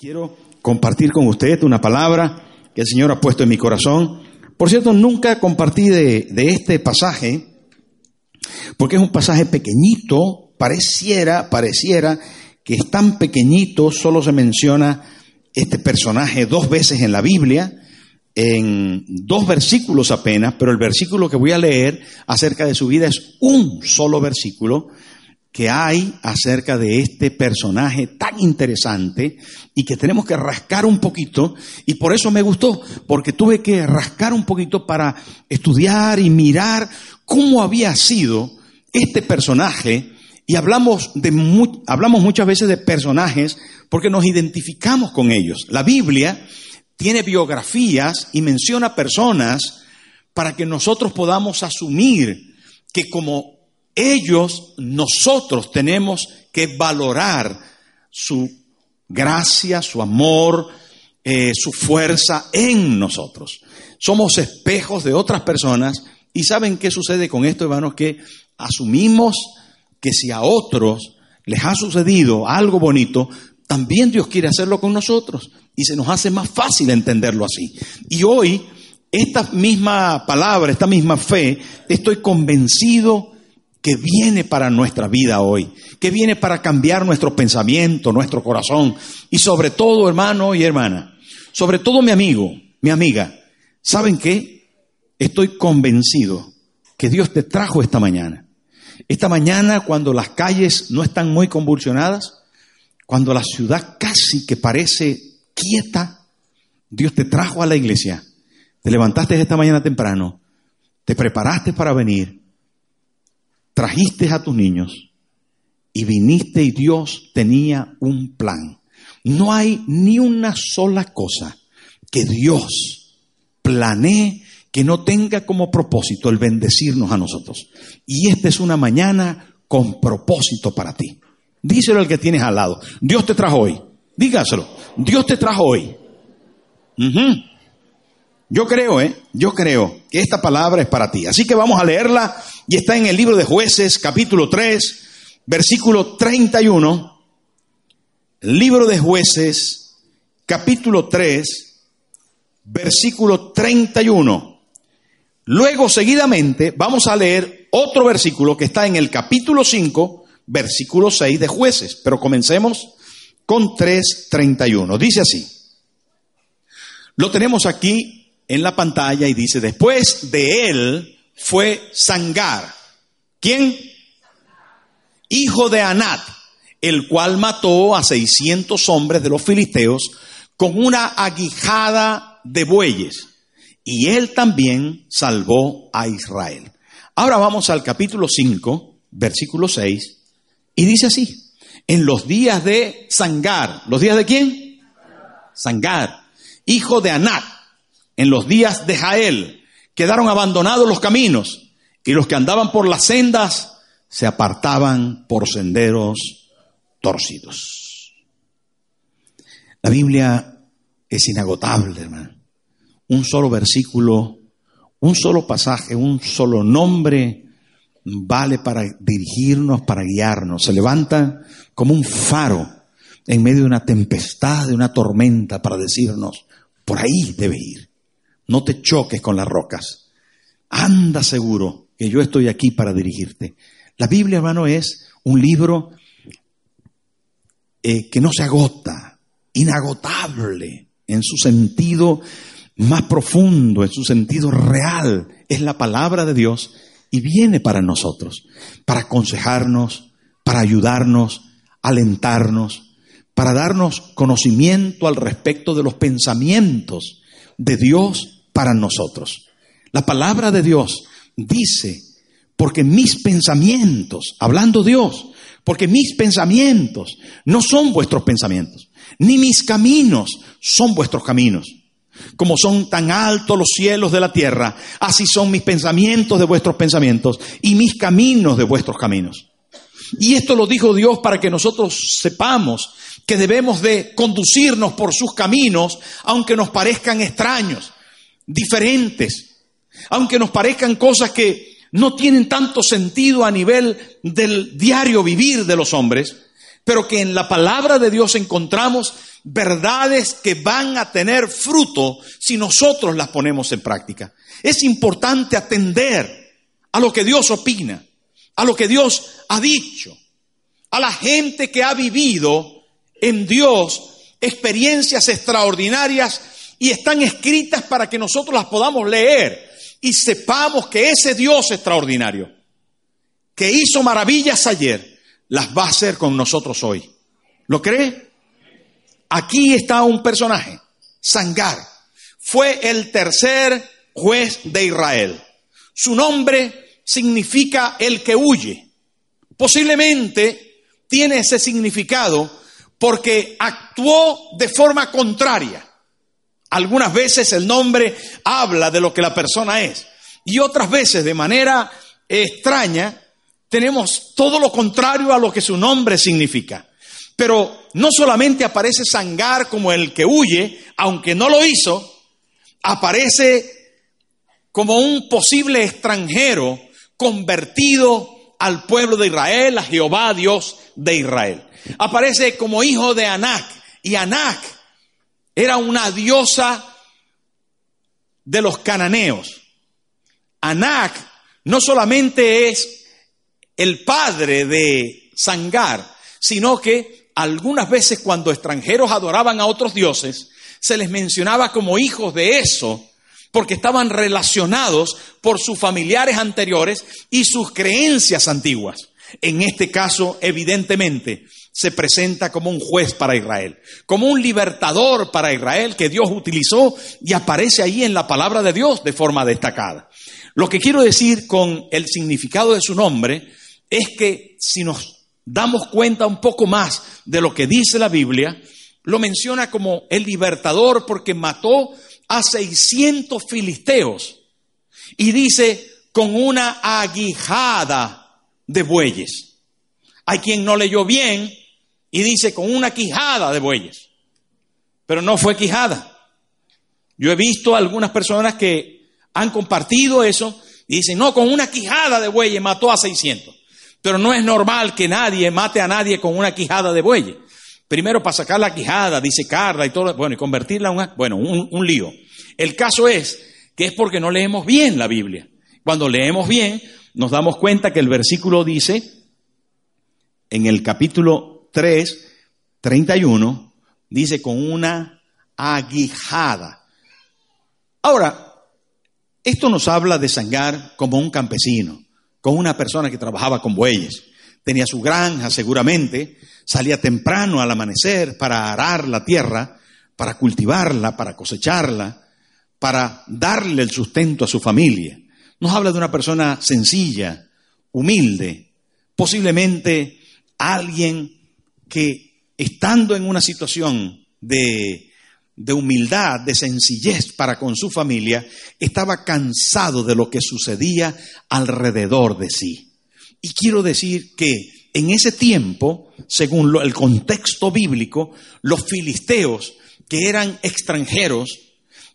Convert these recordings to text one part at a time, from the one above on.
Quiero compartir con usted una palabra que el Señor ha puesto en mi corazón. Por cierto, nunca compartí de, de este pasaje, porque es un pasaje pequeñito, pareciera, pareciera que es tan pequeñito, solo se menciona este personaje dos veces en la Biblia, en dos versículos apenas, pero el versículo que voy a leer acerca de su vida es un solo versículo que hay acerca de este personaje tan interesante y que tenemos que rascar un poquito y por eso me gustó, porque tuve que rascar un poquito para estudiar y mirar cómo había sido este personaje y hablamos de hablamos muchas veces de personajes porque nos identificamos con ellos. La Biblia tiene biografías y menciona personas para que nosotros podamos asumir que como ellos, nosotros tenemos que valorar su gracia, su amor, eh, su fuerza en nosotros. Somos espejos de otras personas y ¿saben qué sucede con esto, hermanos? Que asumimos que si a otros les ha sucedido algo bonito, también Dios quiere hacerlo con nosotros y se nos hace más fácil entenderlo así. Y hoy, esta misma palabra, esta misma fe, estoy convencido que viene para nuestra vida hoy, que viene para cambiar nuestro pensamiento, nuestro corazón y sobre todo, hermano y hermana, sobre todo mi amigo, mi amiga, ¿saben qué? Estoy convencido que Dios te trajo esta mañana. Esta mañana cuando las calles no están muy convulsionadas, cuando la ciudad casi que parece quieta, Dios te trajo a la iglesia. Te levantaste esta mañana temprano, te preparaste para venir trajiste a tus niños y viniste y Dios tenía un plan. No hay ni una sola cosa que Dios planee que no tenga como propósito el bendecirnos a nosotros. Y esta es una mañana con propósito para ti. Díselo al que tienes al lado. Dios te trajo hoy. Dígaselo. Dios te trajo hoy. Yo creo, ¿eh? Yo creo que esta palabra es para ti. Así que vamos a leerla y está en el libro de jueces, capítulo 3, versículo 31. Libro de jueces, capítulo 3, versículo 31. Luego, seguidamente, vamos a leer otro versículo que está en el capítulo 5, versículo 6 de jueces. Pero comencemos con 3.31. Dice así. Lo tenemos aquí en la pantalla y dice, después de él fue Sangar. ¿Quién? Hijo de Anat, el cual mató a 600 hombres de los filisteos con una aguijada de bueyes. Y él también salvó a Israel. Ahora vamos al capítulo 5, versículo 6, y dice así, en los días de Sangar, ¿los días de quién? Sangar, hijo de Anat, en los días de Jael quedaron abandonados los caminos y los que andaban por las sendas se apartaban por senderos torcidos. La Biblia es inagotable, hermano. Un solo versículo, un solo pasaje, un solo nombre vale para dirigirnos, para guiarnos. Se levanta como un faro en medio de una tempestad, de una tormenta, para decirnos, por ahí debe ir. No te choques con las rocas. Anda seguro que yo estoy aquí para dirigirte. La Biblia, hermano, es un libro eh, que no se agota, inagotable en su sentido más profundo, en su sentido real. Es la palabra de Dios y viene para nosotros, para aconsejarnos, para ayudarnos, alentarnos, para darnos conocimiento al respecto de los pensamientos de Dios para nosotros. La palabra de Dios dice, porque mis pensamientos, hablando Dios, porque mis pensamientos no son vuestros pensamientos, ni mis caminos son vuestros caminos. Como son tan altos los cielos de la tierra, así son mis pensamientos de vuestros pensamientos y mis caminos de vuestros caminos. Y esto lo dijo Dios para que nosotros sepamos que debemos de conducirnos por sus caminos, aunque nos parezcan extraños, diferentes, aunque nos parezcan cosas que no tienen tanto sentido a nivel del diario vivir de los hombres, pero que en la palabra de Dios encontramos verdades que van a tener fruto si nosotros las ponemos en práctica. Es importante atender a lo que Dios opina, a lo que Dios ha dicho, a la gente que ha vivido en Dios experiencias extraordinarias y están escritas para que nosotros las podamos leer y sepamos que ese Dios extraordinario, que hizo maravillas ayer, las va a hacer con nosotros hoy. ¿Lo cree? Aquí está un personaje, Sangar. Fue el tercer juez de Israel. Su nombre significa el que huye. Posiblemente tiene ese significado porque actuó de forma contraria algunas veces el nombre habla de lo que la persona es y otras veces de manera extraña tenemos todo lo contrario a lo que su nombre significa. Pero no solamente aparece Sangar como el que huye, aunque no lo hizo, aparece como un posible extranjero convertido al pueblo de Israel, a Jehová Dios de Israel. Aparece como hijo de Anac y Anac era una diosa de los cananeos. Anak no solamente es el padre de Sangar, sino que algunas veces cuando extranjeros adoraban a otros dioses, se les mencionaba como hijos de eso, porque estaban relacionados por sus familiares anteriores y sus creencias antiguas. En este caso, evidentemente, se presenta como un juez para Israel, como un libertador para Israel que Dios utilizó y aparece ahí en la palabra de Dios de forma destacada. Lo que quiero decir con el significado de su nombre es que si nos damos cuenta un poco más de lo que dice la Biblia, lo menciona como el libertador porque mató a 600 filisteos y dice con una aguijada de bueyes. Hay quien no leyó bien y dice con una quijada de bueyes. Pero no fue quijada. Yo he visto algunas personas que han compartido eso y dicen, no, con una quijada de bueyes mató a 600. Pero no es normal que nadie mate a nadie con una quijada de bueyes. Primero para sacar la quijada, dice Carla y todo, bueno, y convertirla en bueno, un, un lío. El caso es que es porque no leemos bien la Biblia. Cuando leemos bien, nos damos cuenta que el versículo dice, en el capítulo 3, 31, dice con una aguijada. Ahora, esto nos habla de Sangar como un campesino, como una persona que trabajaba con bueyes. Tenía su granja seguramente, salía temprano al amanecer para arar la tierra, para cultivarla, para cosecharla, para darle el sustento a su familia. Nos habla de una persona sencilla, humilde, posiblemente alguien que estando en una situación de, de humildad, de sencillez para con su familia, estaba cansado de lo que sucedía alrededor de sí. Y quiero decir que en ese tiempo, según el contexto bíblico, los filisteos, que eran extranjeros,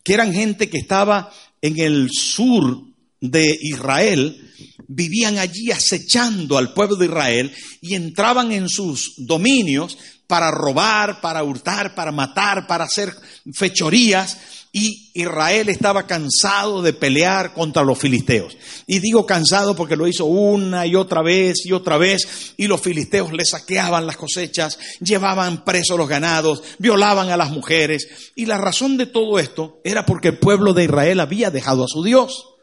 que eran gente que estaba en el sur de Israel, vivían allí acechando al pueblo de Israel y entraban en sus dominios para robar, para hurtar, para matar, para hacer fechorías. Y Israel estaba cansado de pelear contra los filisteos. Y digo cansado porque lo hizo una y otra vez y otra vez. Y los filisteos le saqueaban las cosechas, llevaban presos los ganados, violaban a las mujeres. Y la razón de todo esto era porque el pueblo de Israel había dejado a su Dios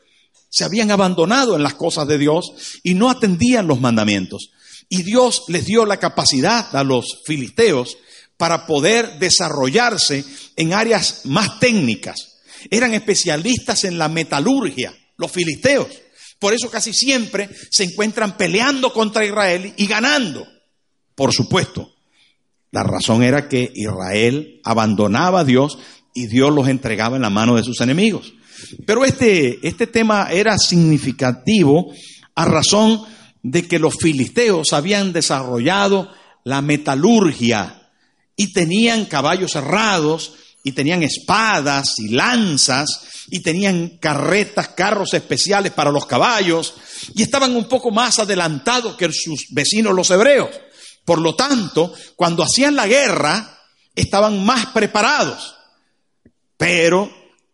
se habían abandonado en las cosas de Dios y no atendían los mandamientos. Y Dios les dio la capacidad a los filisteos para poder desarrollarse en áreas más técnicas. Eran especialistas en la metalurgia, los filisteos. Por eso casi siempre se encuentran peleando contra Israel y ganando. Por supuesto, la razón era que Israel abandonaba a Dios y Dios los entregaba en la mano de sus enemigos. Pero este, este tema era significativo a razón de que los filisteos habían desarrollado la metalurgia y tenían caballos cerrados y tenían espadas y lanzas y tenían carretas, carros especiales para los caballos y estaban un poco más adelantados que sus vecinos los hebreos. Por lo tanto, cuando hacían la guerra, estaban más preparados. Pero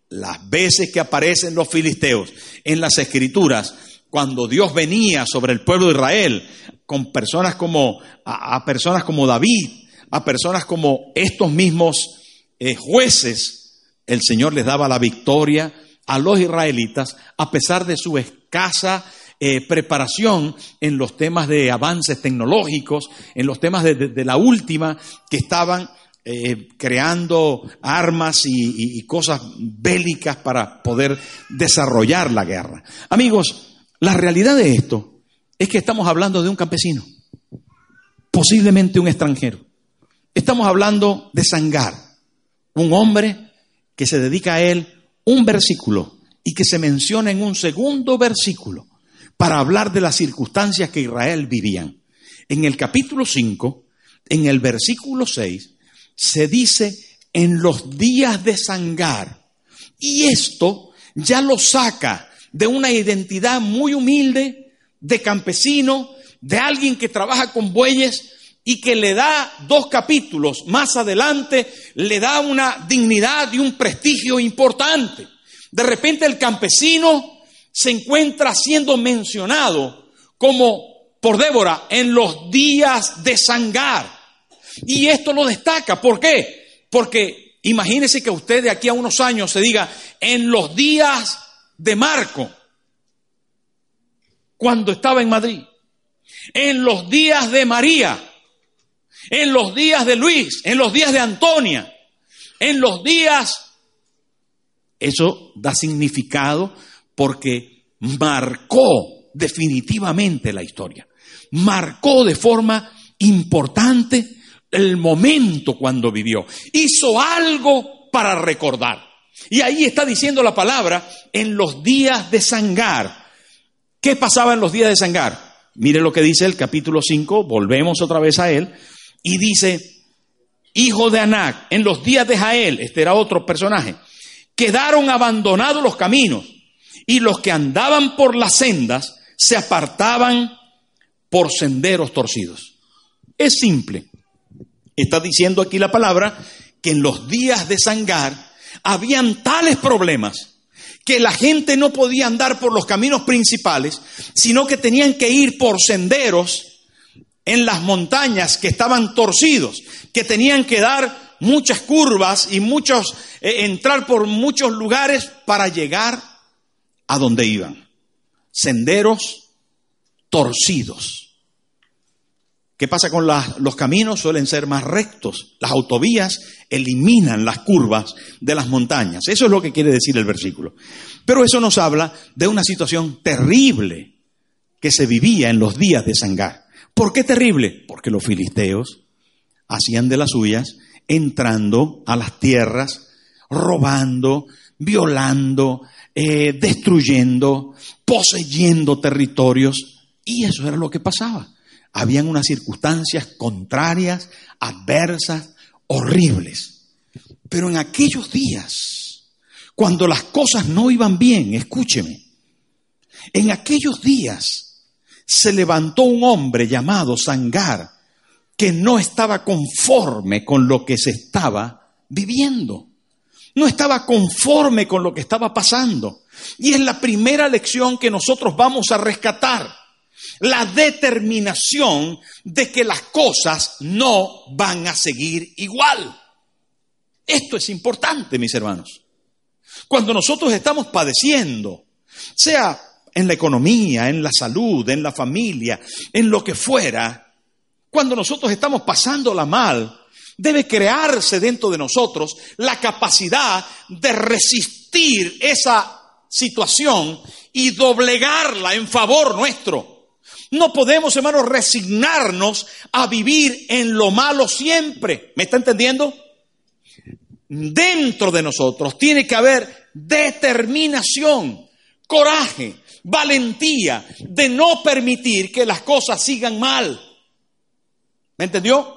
las veces que aparecen los filisteos en las escrituras, cuando Dios venía sobre el pueblo de Israel, con personas como, a, personas como David, a personas como estos mismos eh, jueces, el Señor les daba la victoria a los israelitas a pesar de su escasa eh, preparación en los temas de avances tecnológicos, en los temas de, la última que estaban eh, creando armas y, cosas bélicas para poder desarrollar la guerra. Amigos, la realidad de esto es que estamos hablando de un campesino, posiblemente un extranjero. Estamos hablando de Sangar un hombre que se dedica a él un versículo y que se menciona en un segundo versículo para hablar de las circunstancias que Israel vivían. En el capítulo 5, en el versículo 6, se dice en los días de Sangar. Y esto ya lo saca de una identidad muy humilde, de campesino, de alguien que trabaja con bueyes, y que le da dos capítulos más adelante, le da una dignidad y un prestigio importante. De repente el campesino se encuentra siendo mencionado como por Débora en los días de Sangar. Y esto lo destaca. ¿Por qué? Porque imagínese que usted de aquí a unos años se diga en los días de Marco, cuando estaba en Madrid, en los días de María, en los días de Luis, en los días de Antonia, en los días... Eso da significado porque marcó definitivamente la historia. Marcó de forma importante el momento cuando vivió. Hizo algo para recordar. Y ahí está diciendo la palabra en los días de Sangar. ¿Qué pasaba en los días de Sangar? Mire lo que dice el capítulo 5, volvemos otra vez a él. Y dice, hijo de Anac, en los días de Jael, este era otro personaje, quedaron abandonados los caminos y los que andaban por las sendas se apartaban por senderos torcidos. Es simple. Está diciendo aquí la palabra que en los días de Sangar habían tales problemas que la gente no podía andar por los caminos principales, sino que tenían que ir por senderos en las montañas que estaban torcidos, que tenían que dar muchas curvas y muchos, eh, entrar por muchos lugares para llegar a donde iban. Senderos torcidos. ¿Qué pasa con los caminos? Suelen ser más rectos. Las autovías eliminan las curvas de las montañas. Eso es lo que quiere decir el versículo. Pero eso nos habla de una situación terrible que se vivía en los días de Sangar. ¿Por qué terrible? Porque los filisteos hacían de las suyas entrando a las tierras, robando, violando, eh, destruyendo, poseyendo territorios. Y eso era lo que pasaba. Habían unas circunstancias contrarias, adversas, horribles. Pero en aquellos días, cuando las cosas no iban bien, escúcheme, en aquellos días se levantó un hombre llamado Sangar que no estaba conforme con lo que se estaba viviendo. No estaba conforme con lo que estaba pasando. Y es la primera lección que nosotros vamos a rescatar. La determinación de que las cosas no van a seguir igual. Esto es importante, mis hermanos. Cuando nosotros estamos padeciendo, sea en la economía, en la salud, en la familia, en lo que fuera, cuando nosotros estamos pasándola mal, debe crearse dentro de nosotros la capacidad de resistir esa situación y doblegarla en favor nuestro. No podemos, hermanos, resignarnos a vivir en lo malo siempre. ¿Me está entendiendo? Dentro de nosotros tiene que haber determinación, coraje, valentía de no permitir que las cosas sigan mal. ¿Me entendió?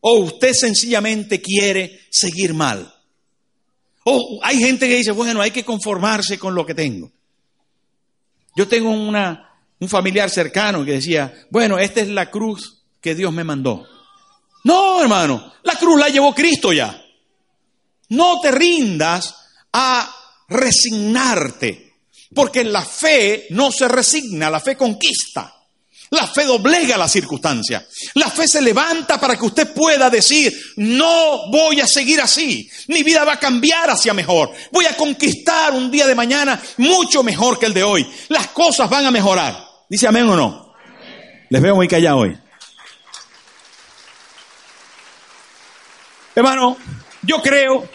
O usted sencillamente quiere seguir mal. O hay gente que dice, bueno, hay que conformarse con lo que tengo. Yo tengo una, un familiar cercano que decía, bueno, esta es la cruz que Dios me mandó. No, hermano, la cruz la llevó Cristo ya. No te rindas a resignarte, porque la fe no se resigna, la fe conquista. La fe doblega la circunstancia. La fe se levanta para que usted pueda decir, no voy a seguir así. Mi vida va a cambiar hacia mejor. Voy a conquistar un día de mañana mucho mejor que el de hoy. Las cosas van a mejorar. Dice amén o no. Les veo muy callados hoy. Hermano, yo creo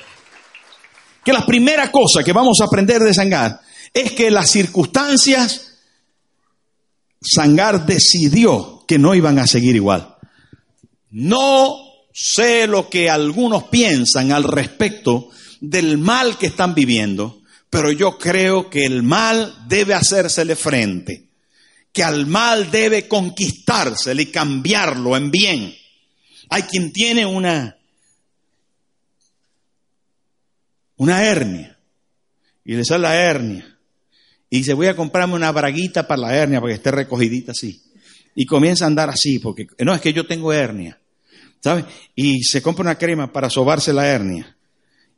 que la primera cosa que vamos a aprender de Sangar es que las circunstancias Sangar decidió que no iban a seguir igual. No sé lo que algunos piensan al respecto del mal que están viviendo, pero yo creo que el mal debe hacérsele frente, que al mal debe conquistársele y cambiarlo en bien. Hay quien tiene una, una hernia y le sale la hernia y dice, voy a comprarme una braguita para la hernia para que esté recogidita así. Y comienza a andar así, porque no, es que yo tengo hernia. ¿Sabes? Y se compra una crema para sobarse la hernia.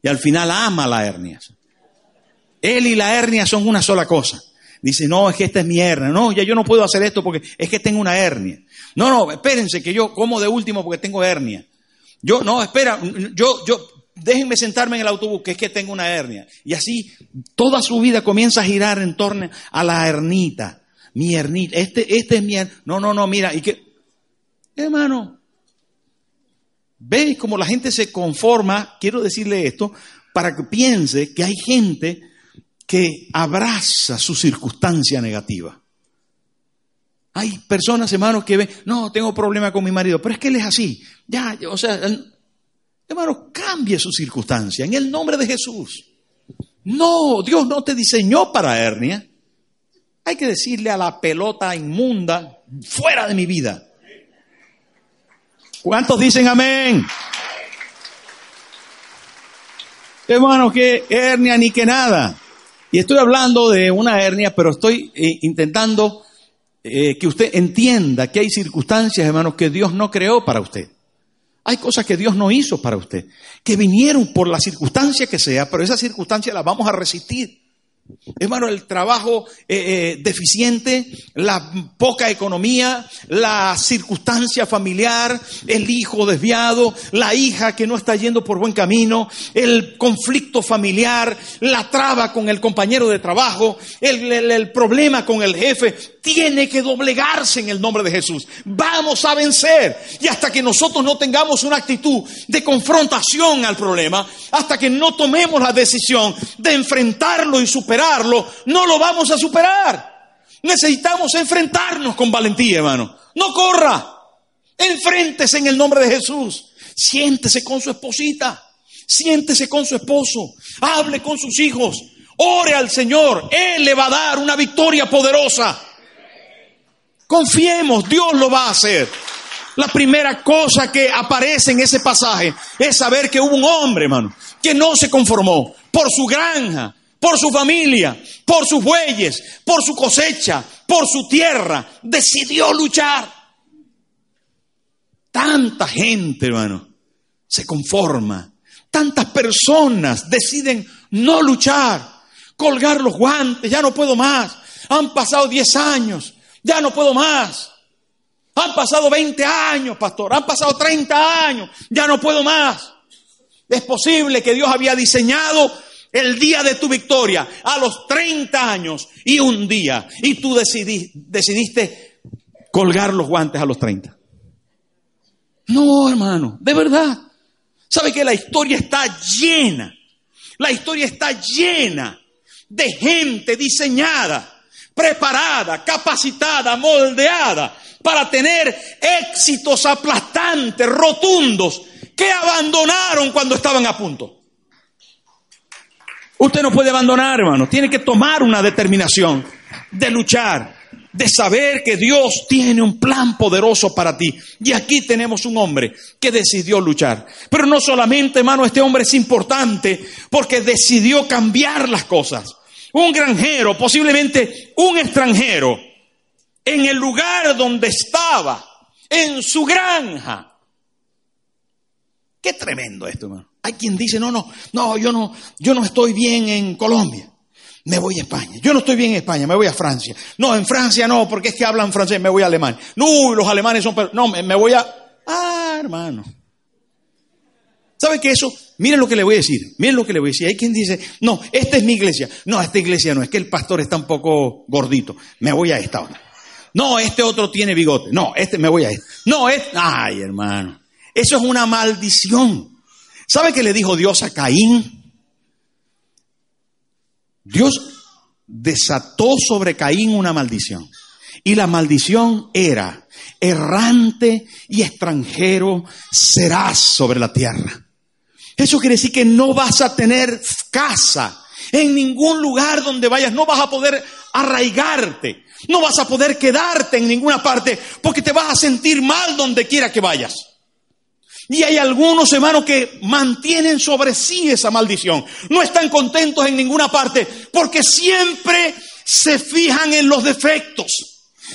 Y al final ama la hernia. Él y la hernia son una sola cosa. Dice, no, es que esta es mi hernia. No, ya yo no puedo hacer esto porque es que tengo una hernia. No, no, espérense que yo como de último porque tengo hernia. Yo, no, espera, yo, yo, déjenme sentarme en el autobús, que es que tengo una hernia. Y así toda su vida comienza a girar en torno a la hernita. Mi hernita, este, este es mi No, no, no, mira, y que, hermano, ¿veis cómo la gente se conforma? Quiero decirle esto, para que piense que hay gente que abraza su circunstancia negativa. Hay personas, hermanos, que ven, no, tengo problema con mi marido, pero es que él es así. Ya, o sea, Hermano, cambie su circunstancia en el nombre de Jesús. No, Dios no te diseñó para hernia. Hay que decirle a la pelota inmunda, fuera de mi vida. ¿Cuántos dicen amén? Hermano, que hernia ni que nada. Y estoy hablando de una hernia, pero estoy eh, intentando eh, que usted entienda que hay circunstancias, hermanos, que Dios no creó para usted. Hay cosas que Dios no hizo para usted, que vinieron por la circunstancia que sea, pero esa circunstancia la vamos a resistir. Hermano, el trabajo eh, eh, deficiente, la poca economía, la circunstancia familiar, el hijo desviado, la hija que no está yendo por buen camino, el conflicto familiar, la traba con el compañero de trabajo, el problema con el jefe, tiene que doblegarse en el nombre de Jesús. Vamos a vencer. Y hasta que nosotros no tengamos una actitud de confrontación al problema, hasta que no tomemos la decisión de enfrentarlo y no lo vamos a superar. Necesitamos enfrentarnos con valentía, hermano. No corra. Enfréntese en el nombre de Jesús. Siéntese con su esposita. Siéntese con su esposo. Hable con sus hijos. Ore al Señor. Él le va a dar una victoria poderosa. Confiemos, Dios lo va a hacer. La primera cosa que aparece en ese pasaje es saber que hubo un hombre, hermano, que no se conformó por su granja, por su familia, por sus bueyes, por su cosecha, por su tierra, decidió luchar. Tanta gente, hermano, se conforma. Tantas personas deciden no luchar, colgar los guantes, ya no puedo más. Han pasado 10 años, ya no puedo más. Han pasado 20 años, pastor, han pasado 30 años, ya no puedo más. Es posible que Dios había diseñado el día de tu victoria, a los 30 años y un día, y tú decidiste colgar los guantes a los 30. No, hermano, de verdad. ¿Sabe que la historia está llena? La historia está llena de gente diseñada, preparada, capacitada, moldeada para tener éxitos aplastantes, rotundos, que abandonaron cuando estaban a punto. Usted no puede abandonar, hermano. Tiene que tomar una determinación de luchar, de saber que Dios tiene un plan poderoso para ti. Y aquí tenemos un hombre que decidió luchar. Pero no solamente, hermano, este hombre es importante porque decidió cambiar las cosas. Un granjero, posiblemente un extranjero, en el lugar donde estaba, en su granja. Qué tremendo esto, hermano. Hay quien dice, no, no, no, yo no, yo no estoy bien en Colombia me voy a España. Yo no estoy bien en España, me voy a Francia. No, en Francia no, porque es que hablan francés, me voy a Alemania. No, los alemanes son... No, me, voy a... Ah, hermano. ¿Sabe qué eso? Miren lo que le voy a decir, miren lo que le voy a decir. Hay quien dice, no, esta es mi iglesia. No, esta iglesia no, es que el pastor está un poco gordito. Me voy a esta otra. No, este otro tiene bigote. No, este me voy a este. No, es... Ay, hermano. Eso es una maldición. ¿Sabe qué le dijo Dios a Caín? Dios desató sobre Caín una maldición. Y la maldición era, errante y extranjero serás sobre la tierra. Eso quiere decir que no vas a tener casa en ningún lugar donde vayas, no vas a poder arraigarte, no vas a poder quedarte en ninguna parte porque te vas a sentir mal donde quiera que vayas. Y hay algunos hermanos que mantienen sobre sí esa maldición. No están contentos en ninguna parte porque siempre se fijan en los defectos.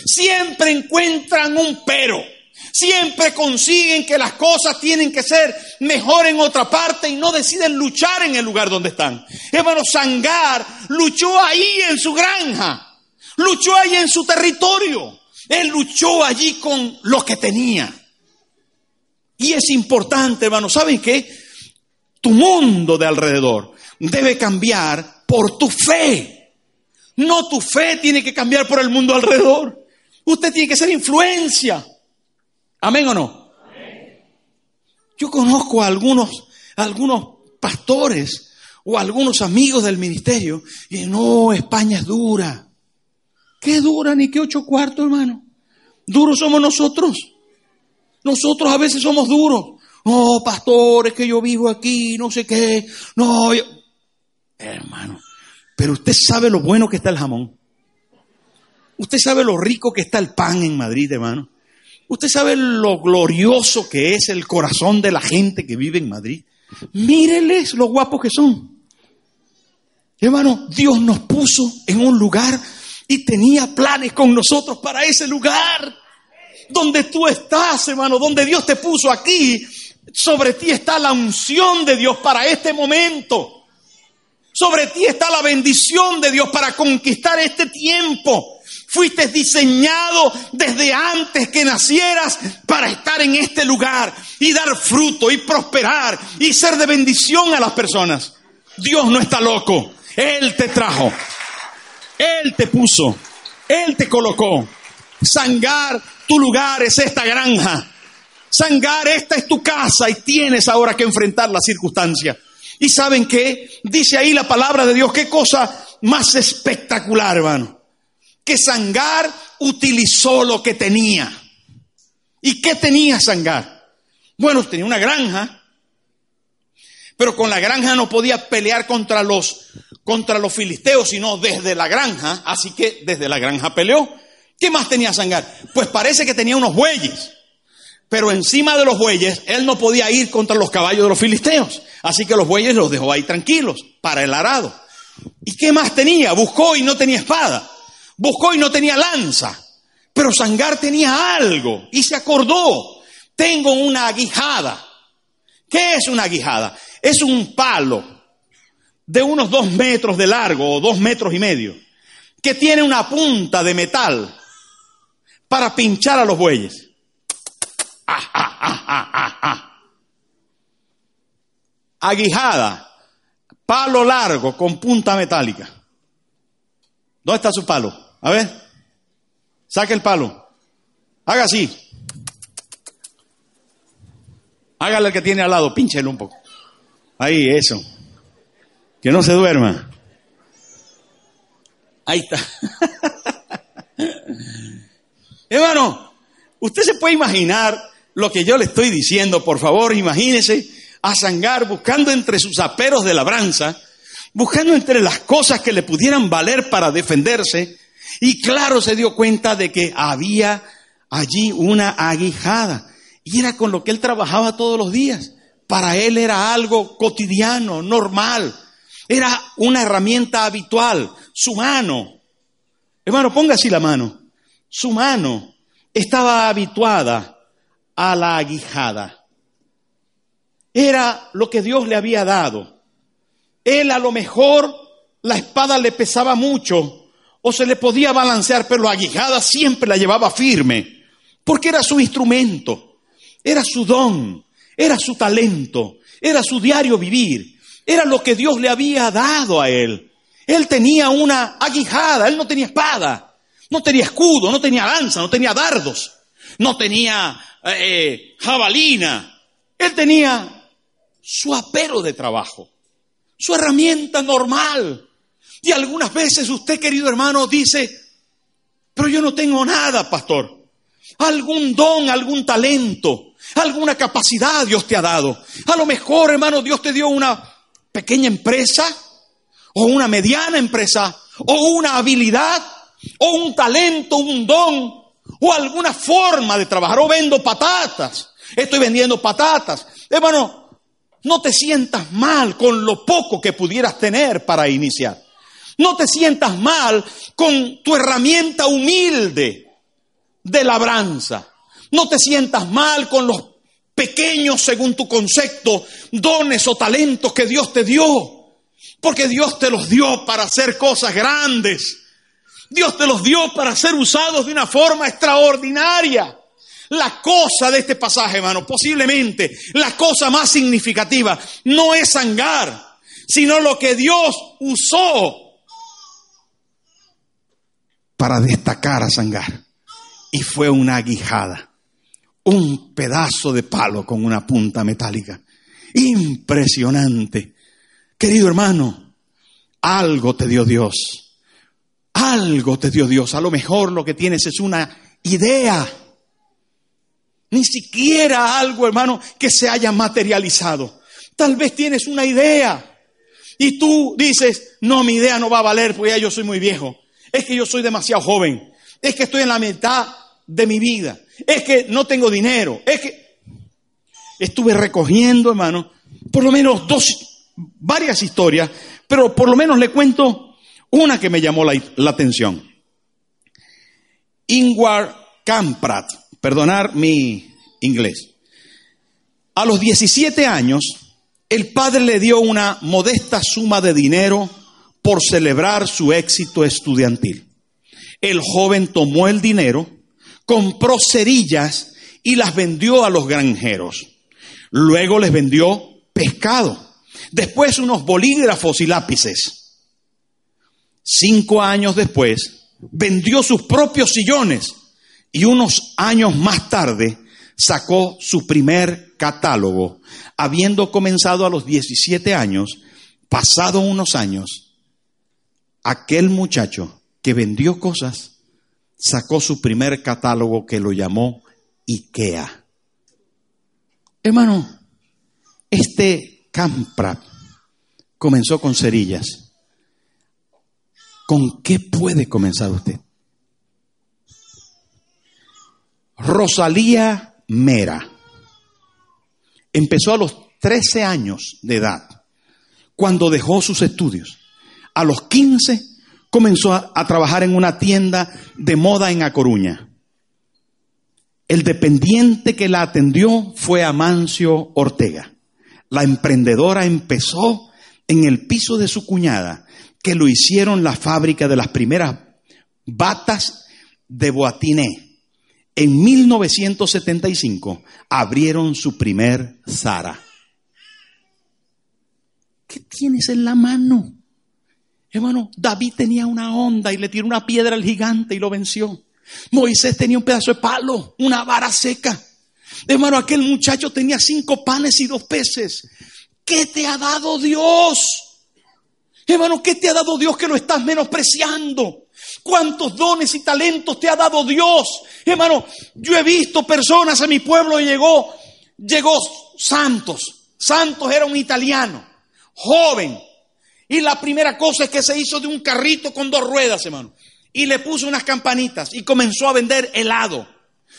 Siempre encuentran un pero. Siempre consiguen que las cosas tienen que ser mejor en otra parte y no deciden luchar en el lugar donde están. Hermano, Sangar luchó ahí en su granja. Luchó ahí en su territorio. Él luchó allí con lo que tenía. Y es importante, hermano, ¿saben qué? Tu mundo de alrededor debe cambiar por tu fe. No tu fe tiene que cambiar por el mundo alrededor. Usted tiene que ser influencia. ¿Amén o no? Yo conozco a algunos, algunos pastores o algunos amigos del ministerio y no, España es dura. ¿Qué dura ni qué ocho cuartos, hermano? Duros somos nosotros. Nosotros a veces somos duros. No, pastor, es que yo vivo aquí, no sé qué. No, hermano. Pero usted sabe lo bueno que está el jamón. Usted sabe lo rico que está el pan en Madrid, hermano. Usted sabe lo glorioso que es el corazón de la gente que vive en Madrid. Míreles lo guapos que son. Hermano, Dios nos puso en un lugar y tenía planes con nosotros para ese lugar donde tú estás, hermano, donde Dios te puso aquí, sobre ti está la unción de Dios para este momento. Sobre ti está la bendición de Dios para conquistar este tiempo. Fuiste diseñado desde antes que nacieras para estar en este lugar y dar fruto y prosperar y ser de bendición a las personas. Dios no está loco. Él te trajo. Él te puso. Él te colocó. Sangar tu lugar es esta granja. Sangar, esta es tu casa y tienes ahora que enfrentar la circunstancia. ¿Y saben qué? Dice ahí la palabra de Dios, qué cosa más espectacular, hermano. Que Sangar utilizó lo que tenía. ¿Y qué tenía Sangar? Bueno, tenía una granja, pero con la granja no podía pelear contra los, contra los filisteos, sino desde la granja, así que desde la granja peleó. ¿Qué más tenía Sangar? Pues parece que tenía unos bueyes. Pero encima de los bueyes, él no podía ir contra los caballos de los filisteos. Así que los bueyes los dejó ahí tranquilos para el arado. ¿Y qué más tenía? Buscó y no tenía espada. Buscó y no tenía lanza. Pero Sangar tenía algo y se acordó. Tengo una aguijada. ¿Qué es una aguijada? Es un palo de unos dos metros de largo o dos metros y medio que tiene una punta de metal para pinchar a los bueyes. Aguijada, palo largo con punta metálica. ¿Dónde está su palo? A ver, saque el palo. Haga así. Hágale el que tiene al lado, pínchelo un poco. Ahí, eso. Que no se duerma. Ahí está. Hermano, usted se puede imaginar lo que yo le estoy diciendo, por favor, imagínese a Sangar buscando entre sus aperos de labranza, buscando entre las cosas que le pudieran valer para defenderse, y claro se dio cuenta de que había allí una aguijada, y era con lo que él trabajaba todos los días. Para él era algo cotidiano, normal, era una herramienta habitual, su mano. Hermano, ponga así la mano. Su mano estaba habituada a la aguijada. Era lo que Dios le había dado. Él a lo mejor la espada le pesaba mucho o se le podía balancear, pero la aguijada siempre la llevaba firme, porque era su instrumento, era su don, era su talento, era su diario vivir, era lo que Dios le había dado a él. Él tenía una aguijada, él no tenía espada, no tenía escudo, no tenía lanza, no tenía dardos, no tenía eh, jabalina. Él tenía su apero de trabajo, su herramienta normal. Y algunas veces usted, querido hermano, dice, pero yo no tengo nada, pastor. Algún don, algún talento, alguna capacidad Dios te ha dado. A lo mejor, hermano, Dios te dio una pequeña empresa, o una mediana empresa, o una habilidad, o un talento, un don, o alguna forma de trabajar, o vendo patatas, estoy vendiendo patatas. Hermano, no te sientas mal con lo poco que pudieras tener para iniciar. No te sientas mal con tu herramienta humilde de labranza. No te sientas mal con los pequeños, según tu concepto, dones o talentos que Dios te dio. Porque Dios te los dio para hacer cosas grandes. Dios te los dio para ser usados de una forma extraordinaria. La cosa de este pasaje, hermano, posiblemente la cosa más significativa, no es sangar, sino lo que Dios usó para destacar a sangar. Y fue una aguijada, un pedazo de palo con una punta metálica. Impresionante. Querido hermano, algo te dio Dios algo te dio Dios. A lo mejor lo que tienes es una idea. Ni siquiera algo, hermano, que se haya materializado. Tal vez tienes una idea. Y tú dices, no, mi idea no va a valer porque ya yo soy muy viejo. Es que yo soy demasiado joven. Es que estoy en la mitad de mi vida. Es que no tengo dinero. Es que estuve recogiendo, hermano, por lo menos dos, varias historias, pero por lo menos le cuento una que me llamó la, atención. Ingvar Kamprad, perdonar mi inglés. A los 17 años, el padre le dio una modesta suma de dinero por celebrar su éxito estudiantil. El joven tomó el dinero, compró cerillas y las vendió a los granjeros. Luego les vendió pescado. Después unos bolígrafos y lápices. Cinco años después, vendió sus propios sillones y unos años más tarde sacó su primer catálogo, habiendo comenzado a los 17 años, pasado unos años, aquel muchacho que vendió cosas sacó su primer catálogo que lo llamó IKEA. Hermano, este Campra comenzó con cerillas ¿Con qué puede comenzar usted? Rosalía Mera empezó a los 13 años de edad, cuando dejó sus estudios. A los 15 comenzó a, trabajar en una tienda de moda en A Coruña. El dependiente que la atendió fue Amancio Ortega. La emprendedora empezó en el piso de su cuñada que lo hicieron la fábrica de las primeras batas de Boatiné. En 1975 abrieron su primer Zara. ¿Qué tienes en la mano? Hermano, David tenía una onda y le tiró una piedra al gigante y lo venció. Moisés tenía un pedazo de palo, una vara seca. Hermano, aquel muchacho tenía cinco panes y dos peces. ¿Qué te ha dado Dios? Hermano, ¿qué te ha dado Dios que lo estás menospreciando? ¿Cuántos dones y talentos te ha dado Dios? Hermano, yo he visto personas en mi pueblo y llegó, llegó Santos. Santos era un italiano, joven. Y la primera cosa es que se hizo de un carrito con dos ruedas, hermano. Y le puso unas campanitas y comenzó a vender helado.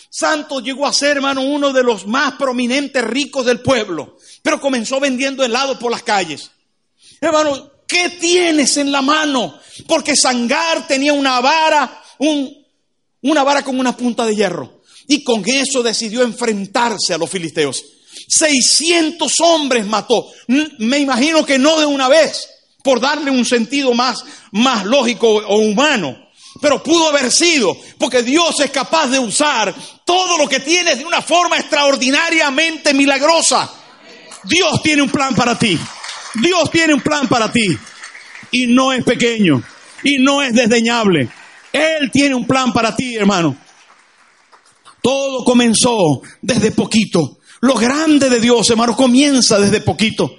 Santos llegó a ser, hermano, uno de los más prominentes ricos del pueblo. Pero comenzó vendiendo helado por las calles. Hermano, ¿qué tienes en la mano? Porque Sangar tenía una vara, una vara con una punta de hierro. Y con eso decidió enfrentarse a los filisteos. 600 hombres mató. Me imagino que no de una vez, por darle un sentido más, más lógico o humano. Pero pudo haber sido, porque Dios es capaz de usar todo lo que tienes de una forma extraordinariamente milagrosa. Dios tiene un plan para ti. Dios tiene un plan para ti. Y no es pequeño. Y no es desdeñable. Él tiene un plan para ti, hermano. Todo comenzó desde poquito. Lo grande de Dios, hermano, comienza desde poquito.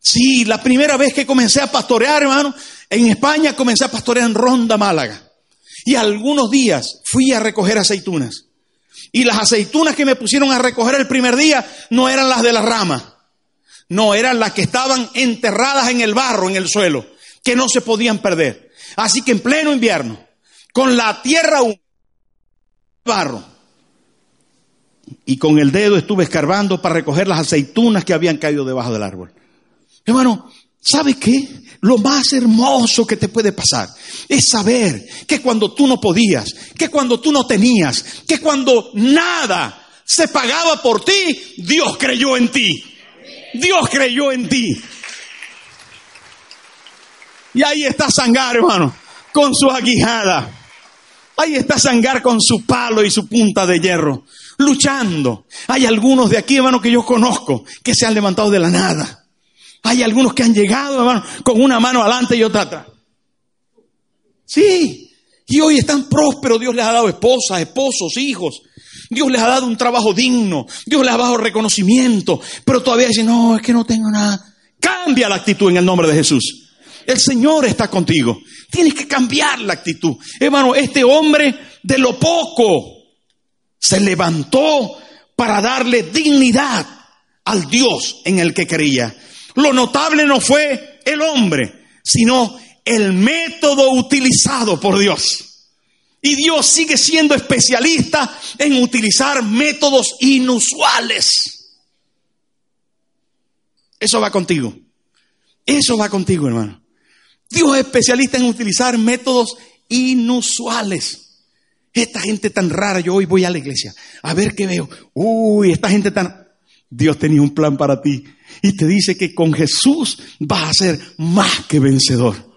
Sí, la primera vez que comencé a pastorear, hermano, en España comencé a pastorear en Ronda, Málaga. Y algunos días fui a recoger aceitunas. Y las aceitunas que me pusieron a recoger el primer día no eran las de la rama. No, eran las que estaban enterradas en el barro, en el suelo, que no se podían perder. Así que en pleno invierno, con la tierra húmeda, barro, y con el dedo estuve escarbando para recoger las aceitunas que habían caído debajo del árbol. Hermano, ¿sabe qué? Lo más hermoso que te puede pasar es saber que cuando tú no podías, que cuando tú no tenías, que cuando nada se pagaba por ti, Dios creyó en ti. Dios creyó en ti. Y ahí está Sangar, hermano, con su aguijada. Ahí está Sangar con su palo y su punta de hierro, luchando. Hay algunos de aquí, hermano, que yo conozco, que se han levantado de la nada. Hay algunos que han llegado, hermano, con una mano adelante y otra atrás. Sí, y hoy están prósperos. Dios les ha dado esposas, esposos, hijos. Dios les ha dado un trabajo digno. Dios les ha dado reconocimiento. Pero todavía dicen, no, es que no tengo nada. Cambia la actitud en el nombre de Jesús. El Señor está contigo. Tienes que cambiar la actitud. Hermano, este hombre de lo poco se levantó para darle dignidad al Dios en el que creía. Lo notable no fue el hombre, sino el método utilizado por Dios. Y Dios sigue siendo especialista en utilizar métodos inusuales. Eso va contigo. Eso va contigo, hermano. Dios es especialista en utilizar métodos inusuales. Esta gente tan rara, yo hoy voy a la iglesia a ver qué veo. Uy, esta gente tan... Dios tenía un plan para ti y te dice que con Jesús vas a ser más que vencedor.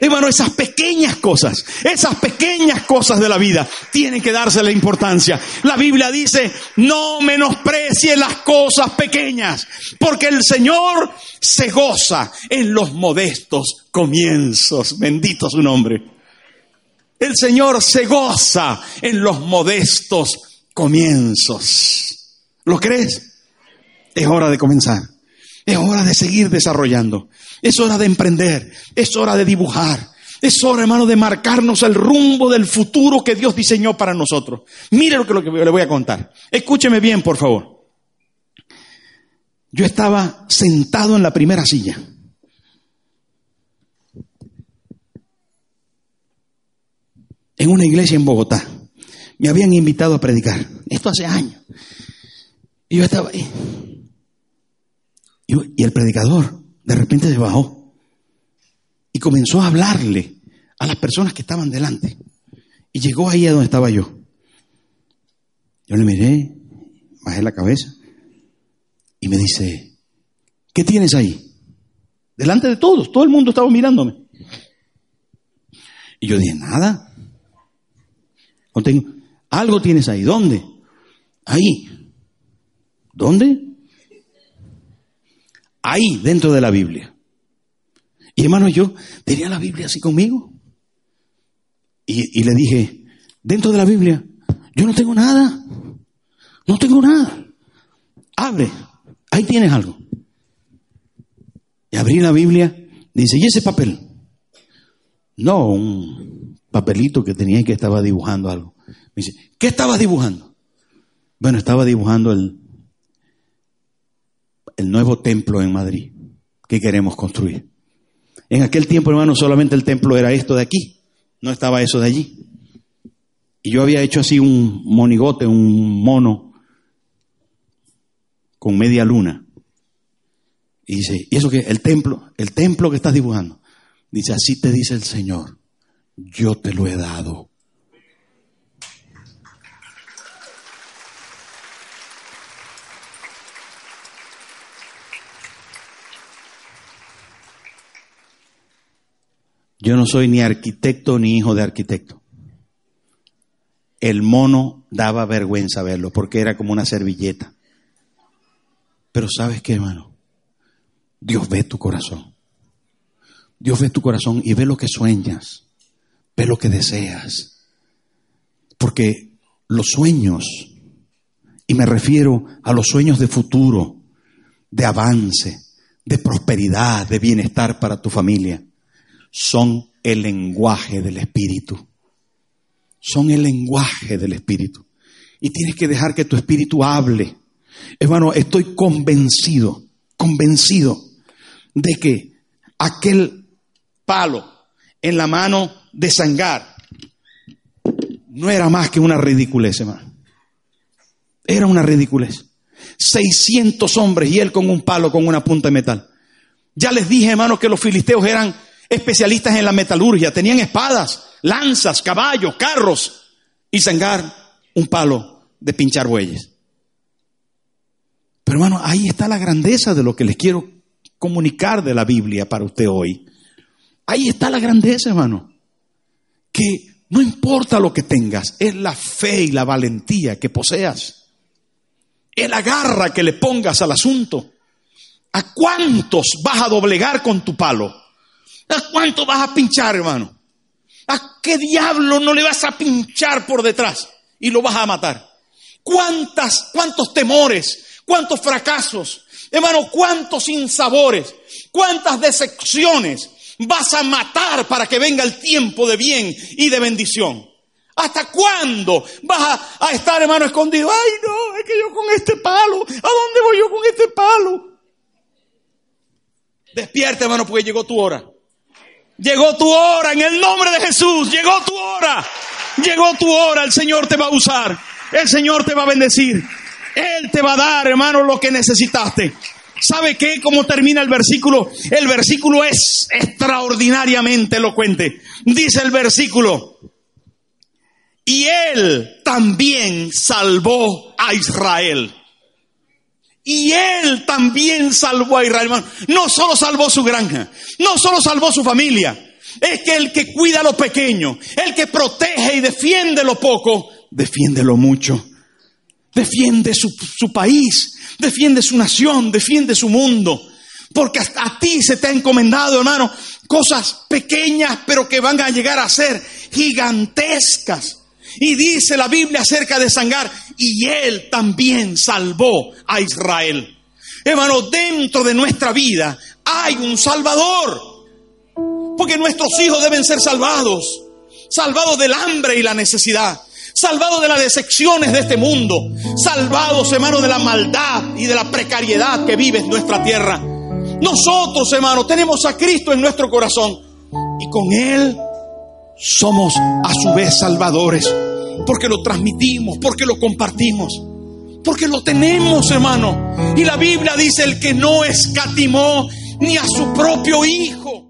Hermano, esas pequeñas cosas, esas pequeñas cosas de la vida tienen que darse la importancia. La Biblia dice, no menosprecie las cosas pequeñas, porque el Señor se goza en los modestos comienzos. Bendito su nombre. El Señor se goza en los modestos comienzos. ¿Lo crees? Es hora de comenzar. Es hora de seguir desarrollando. Es hora de emprender. Es hora de dibujar. Es hora, hermano, de marcarnos el rumbo del futuro que Dios diseñó para nosotros. Mire lo que, lo que le voy a contar. Escúcheme bien, por favor. Yo estaba sentado en la primera silla. En una iglesia en Bogotá. Me habían invitado a predicar. Esto hace años. Y yo estaba ahí. Y, el predicador de repente se bajó y comenzó a hablarle a las personas que estaban delante. Y llegó ahí a donde estaba yo. Yo le miré, bajé la cabeza y me dice, ¿qué tienes ahí? Delante de todos, todo el mundo estaba mirándome. Y yo dije, nada. Algo tienes ahí. ¿Dónde? Ahí. ¿Dónde? Ahí dentro de la Biblia. Y hermano, yo tenía la Biblia así conmigo. Y, le dije, dentro de la Biblia, yo no tengo nada. No tengo nada. Abre, ahí tienes algo. Y abrí la Biblia Dice, ¿y ese papel? No, un papelito que tenía que estaba dibujando algo. Me dice, ¿qué estabas dibujando? Bueno, estaba dibujando el, el nuevo templo en Madrid que queremos construir. En aquel tiempo, hermano, solamente el templo era esto de aquí, no estaba eso de allí. Y yo había hecho así un monigote, un mono con media luna. Y dice, ¿y eso qué? El templo, el templo que estás dibujando. Dice, así te dice el Señor, yo te lo he dado. Yo no soy ni arquitecto ni hijo de arquitecto. El mono daba vergüenza verlo porque era como una servilleta. Pero sabes qué, hermano? Dios ve tu corazón. Dios ve tu corazón y ve lo que sueñas, ve lo que deseas. Porque los sueños, y me refiero a los sueños de futuro, de avance, de prosperidad, de bienestar para tu familia, son el lenguaje del Espíritu. Son el lenguaje del Espíritu. Y tienes que dejar que tu Espíritu hable. Hermano, estoy convencido, convencido de que aquel palo en la mano de Sangar no era más que una ridiculez, hermano. Era una ridiculez. 600 hombres y él con un palo, con una punta de metal. Ya les dije, hermano, que los filisteos eran especialistas en la metalurgia, tenían espadas, lanzas, caballos, carros y Sangar un palo de pinchar bueyes. Pero hermano, ahí está la grandeza de lo que les quiero comunicar de la Biblia para usted hoy. Ahí está la grandeza, hermano. Que no importa lo que tengas, es la fe y la valentía que poseas. Es la garra que le pongas al asunto. ¿A cuántos vas a doblegar con tu palo? ¿A cuánto vas a pinchar, hermano? ¿A qué diablo no le vas a pinchar por detrás y lo vas a matar? ¿Cuántas, cuántos temores, cuántos fracasos, hermano, cuántos insabores, cuántas decepciones vas a matar para que venga el tiempo de bien y de bendición? ¿Hasta cuándo vas a, a, estar, hermano, escondido? Ay, no, es que yo con este palo, ¿a dónde voy yo con este palo? Despierta, hermano, porque llegó tu hora. Llegó tu hora, en el nombre de Jesús, llegó tu hora. Llegó tu hora, el Señor te va a usar. El Señor te va a bendecir. Él te va a dar, hermano, lo que necesitaste. ¿Sabe qué? ¿Cómo termina el versículo? El versículo es extraordinariamente elocuente. Dice el versículo, y él también salvó a Israel. Y él también salvó a Israel. Hermano. No solo salvó su granja, no solo salvó su familia. Es que el que cuida lo pequeño, el que protege y defiende lo poco, defiende lo mucho. Defiende su, su país, defiende su nación, defiende su mundo. Porque hasta a ti se te ha encomendado, hermano, cosas pequeñas, pero que van a llegar a ser gigantescas. Y dice la Biblia acerca de Sangar, y él también salvó a Israel. Hermano, dentro de nuestra vida hay un Salvador. Porque nuestros hijos deben ser salvados. Salvados del hambre y la necesidad. Salvados de las decepciones de este mundo. Salvados, hermano, de la maldad y de la precariedad que vive en nuestra tierra. Nosotros, hermano, tenemos a Cristo en nuestro corazón. Y con Él somos a su vez salvadores, porque lo transmitimos, porque lo compartimos, porque lo tenemos, hermano. Y la Biblia dice, el que no escatimó ni a su propio Hijo.